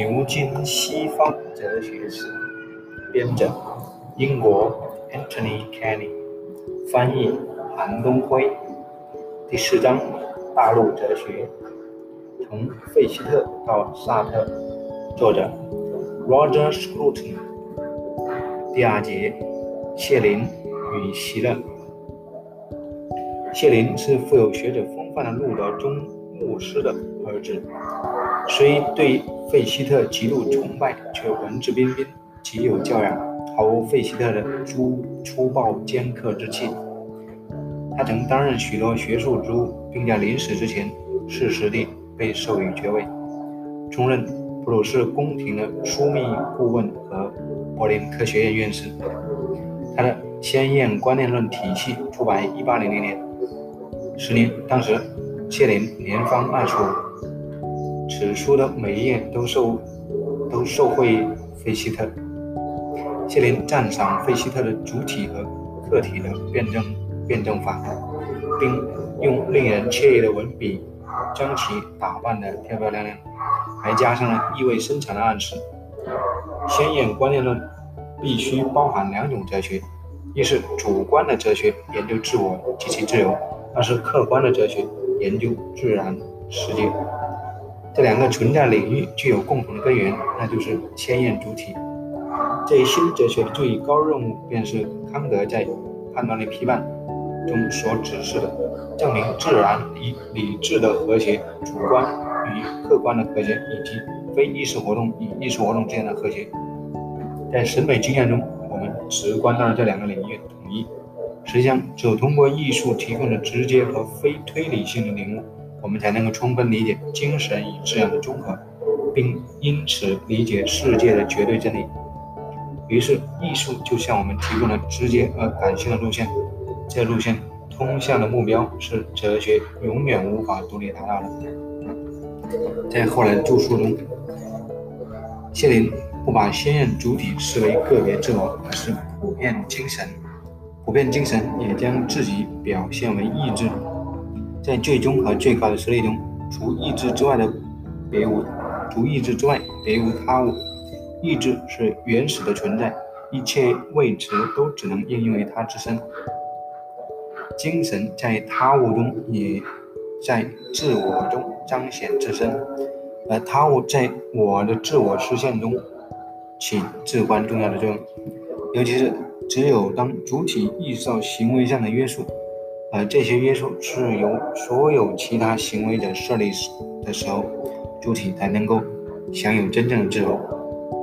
牛津西方哲学史》，编者英国 Anthony Kenny，翻译韩东辉。第四章大陆哲学，从费希特到萨特，作者 Roger Scruton。第二节，谢林与席勒。谢林是富有学者风范的路德宗牧师的儿子，虽对费希特极度崇拜，却文质彬彬，极有教养，毫无费希特的粗粗暴尖刻之气。他曾担任许多学术职务，并在临死之前适时地被授予爵位，充任普鲁士宫廷的枢密顾问和柏林科学院院士。他的鲜艳观念论体系出版于1800年。十年，当时谢林年方二十五，此书的每一页都受都受惠费希特。谢林赞赏费希特的主体和客体的辩证辩证法，并用令人惬意的文笔将其打扮得漂漂亮亮，还加上了意味深长的暗示。鲜艳观念论必须包含两种哲学，一是主观的哲学，研究自我及其自由。二是客观的哲学，研究自然世界。这两个存在领域具有共同的根源，那就是鲜艳主体。这一新哲学的最高任务，便是康德在《判断力批判》中所指示的，证明自然与理智的和谐、主观与客观的和谐，以及非意识活动与意识活动之间的和谐。在审美经验中，我们直观到了这两个领域统一。实际上，只有通过艺术提供的直接和非推理性的领悟，我们才能够充分理解精神与自然的综合，并因此理解世界的绝对真理。于是，艺术就向我们提供了直接而感性的路线。这路线通向的目标是哲学永远无法独立达到的。在后来的著述中，谢林不把先验主体视为个别自我，而是普遍精神。普遍精神也将自己表现为意志，在最终和最高的实力中，除意志之外的别无，除意志之外别无他物。意志是原始的存在，一切谓词都只能应用于它自身。精神在他物中，也在自我中彰显自身，而他物在我的自我实现中起至关重要的作用，尤其是。只有当主体意识到行为上的约束，而这些约束是由所有其他行为者设立的时候，主体才能够享有真正的自由。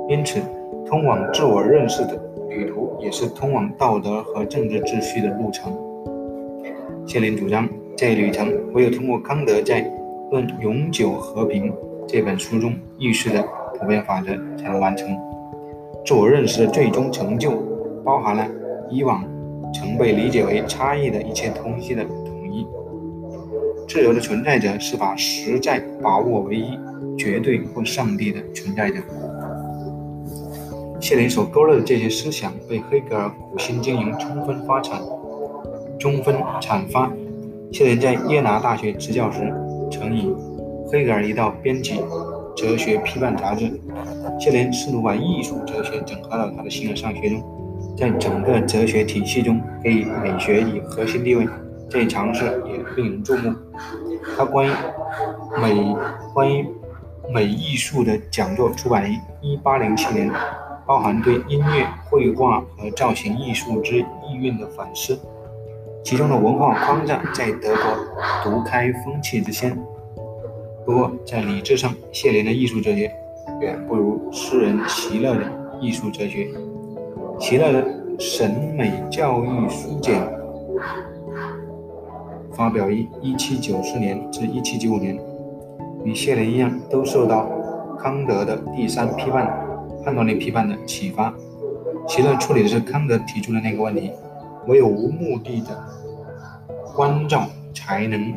因此，通往自我认识的旅途也是通往道德和政治秩序的路程。谢林主张，这一旅程唯有通过康德在《论永久和平》这本书中预示的普遍法则才能完成。自我认识的最终成就。包含了以往曾被理解为差异的一切东西的统一。自由的存在者是把实在把握为一、绝对或上帝的存在者。谢林所勾勒的这些思想被黑格尔苦心经营，充分发展、充分阐发。谢林在耶拿大学执教时，曾以黑格尔一道编辑《哲学批判》杂志。谢林试图把艺术哲学整合到他的形而上学中。在整个哲学体系中给予美学以核心地位，这一尝试也令人注目。他关于美关于美艺术的讲座出版于1807年，包含对音乐、绘画和造型艺术之意蕴的反思，其中的文化框架在德国独开风气之先。不过，在理智上，谢林的艺术哲学远不如诗人席勒的艺术哲学。其他的审美教育书简发表于1794年至1795年，与谢林一样，都受到康德的第三批判判断力批判的启发。其乐处理的是康德提出的那个问题：唯有无目的的关照才能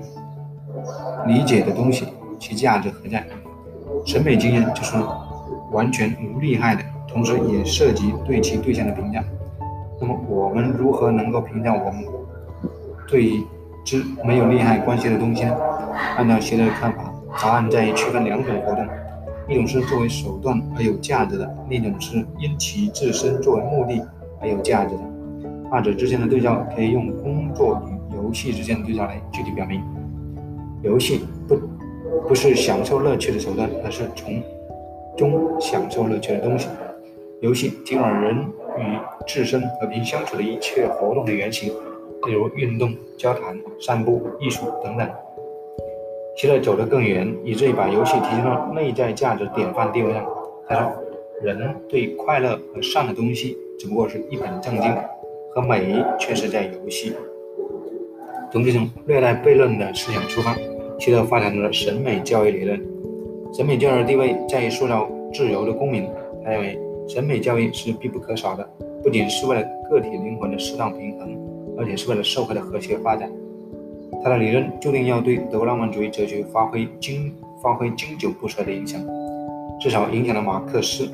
理解的东西，其价值何在？审美经验就是完全无利害的。同时也涉及对其对象的评价。那么，我们如何能够评价我们对之没有利害关系的东西呢？按照希勒的看法，答案在于区分两种活动：一种是作为手段而有价值的，另一种是因其自身作为目的而有价值的。二者之间的对照可以用工作与游戏之间的对照来具体表明。游戏不不是享受乐趣的手段，而是从中享受乐趣的东西。游戏提供人与自身和平相处的一切活动的原型，例如运动、交谈、散步、艺术等等。希勒走得更远，以至于把游戏提升到内在价值典范地位上。他说：“人对快乐和善的东西只不过是一本正经，和美却是在游戏。”从这种略带悖论的思想出发，希勒发展出了审美教育理论。审美教育的地位在于塑造自由的公民。他认为，审美教育是必不可少的，不仅是为了个体灵魂的适当平衡，而且是为了社会的和谐发展。他的理论注定要对德国浪漫主义哲学发挥经发挥经久不衰的影响，至少影响了马克思。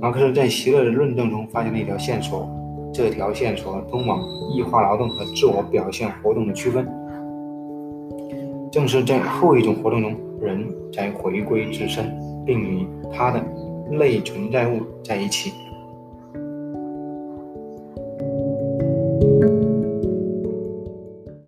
马克思在席勒的论证中发现了一条线索，这条线索通往异化劳动和自我表现活动的区分。正是在后一种活动中，人才回归自身，并与他的类存在物在一起。